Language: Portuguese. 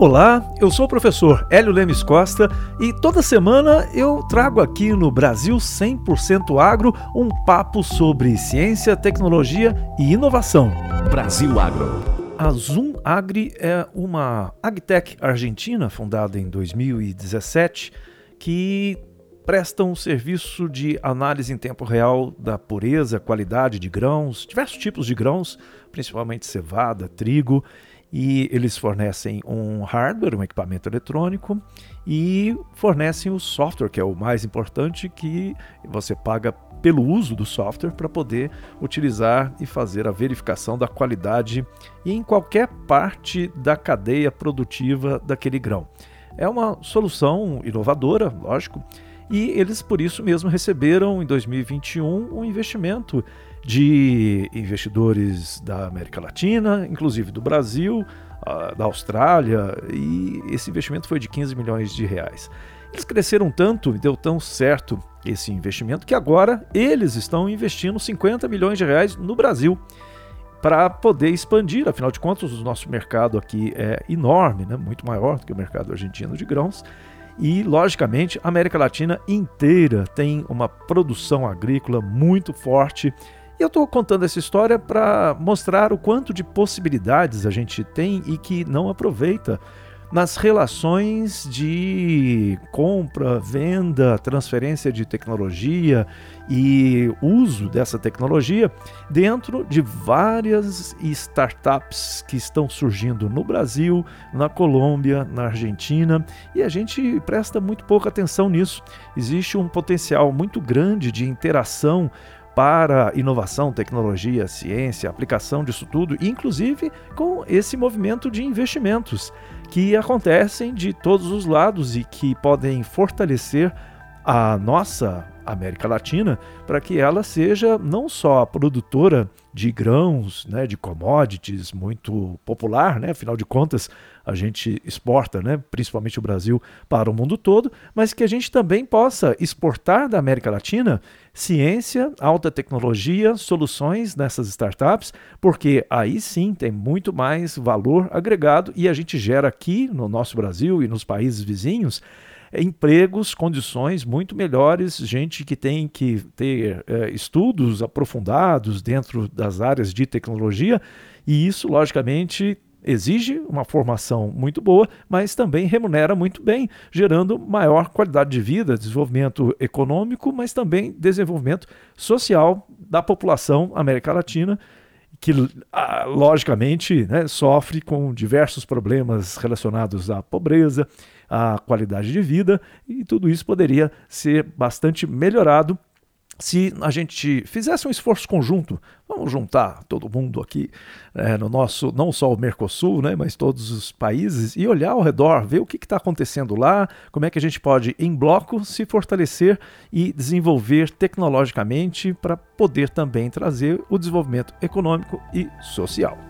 Olá, eu sou o professor Hélio Lemes Costa e toda semana eu trago aqui no Brasil 100% Agro um papo sobre ciência, tecnologia e inovação. Brasil Agro. A Zoom Agri é uma agtech argentina fundada em 2017 que presta um serviço de análise em tempo real da pureza, qualidade de grãos, diversos tipos de grãos, principalmente cevada, trigo, e eles fornecem um hardware, um equipamento eletrônico e fornecem o software, que é o mais importante, que você paga pelo uso do software para poder utilizar e fazer a verificação da qualidade em qualquer parte da cadeia produtiva daquele grão. É uma solução inovadora, lógico, e eles por isso mesmo receberam em 2021 um investimento de investidores da América Latina, inclusive do Brasil, da Austrália, e esse investimento foi de 15 milhões de reais. Eles cresceram tanto e deu tão certo esse investimento que agora eles estão investindo 50 milhões de reais no Brasil para poder expandir. Afinal de contas, o nosso mercado aqui é enorme, né? muito maior do que o mercado argentino de grãos. E, logicamente, a América Latina inteira tem uma produção agrícola muito forte. E eu estou contando essa história para mostrar o quanto de possibilidades a gente tem e que não aproveita nas relações de compra, venda, transferência de tecnologia e uso dessa tecnologia dentro de várias startups que estão surgindo no Brasil, na Colômbia, na Argentina, e a gente presta muito pouca atenção nisso. Existe um potencial muito grande de interação para inovação, tecnologia, ciência, aplicação disso tudo, inclusive com esse movimento de investimentos que acontecem de todos os lados e que podem fortalecer a nossa América Latina para que ela seja não só produtora de grãos, né, de commodities muito popular, né, afinal de contas a gente exporta, né, principalmente o Brasil, para o mundo todo, mas que a gente também possa exportar da América Latina ciência, alta tecnologia, soluções nessas startups, porque aí sim tem muito mais valor agregado e a gente gera aqui no nosso Brasil e nos países vizinhos empregos, condições muito melhores, gente que tem que ter é, estudos aprofundados dentro das áreas de tecnologia, e isso, logicamente, exige uma formação muito boa, mas também remunera muito bem, gerando maior qualidade de vida, desenvolvimento econômico, mas também desenvolvimento social da população América Latina que ah, logicamente né, sofre com diversos problemas relacionados à pobreza, à qualidade de vida, e tudo isso poderia ser bastante melhorado se a gente fizesse um esforço conjunto, vamos juntar todo mundo aqui é, no nosso, não só o Mercosul, né, mas todos os países, e olhar ao redor, ver o que está acontecendo lá, como é que a gente pode, em bloco, se fortalecer e desenvolver tecnologicamente para poder também trazer o desenvolvimento econômico e social.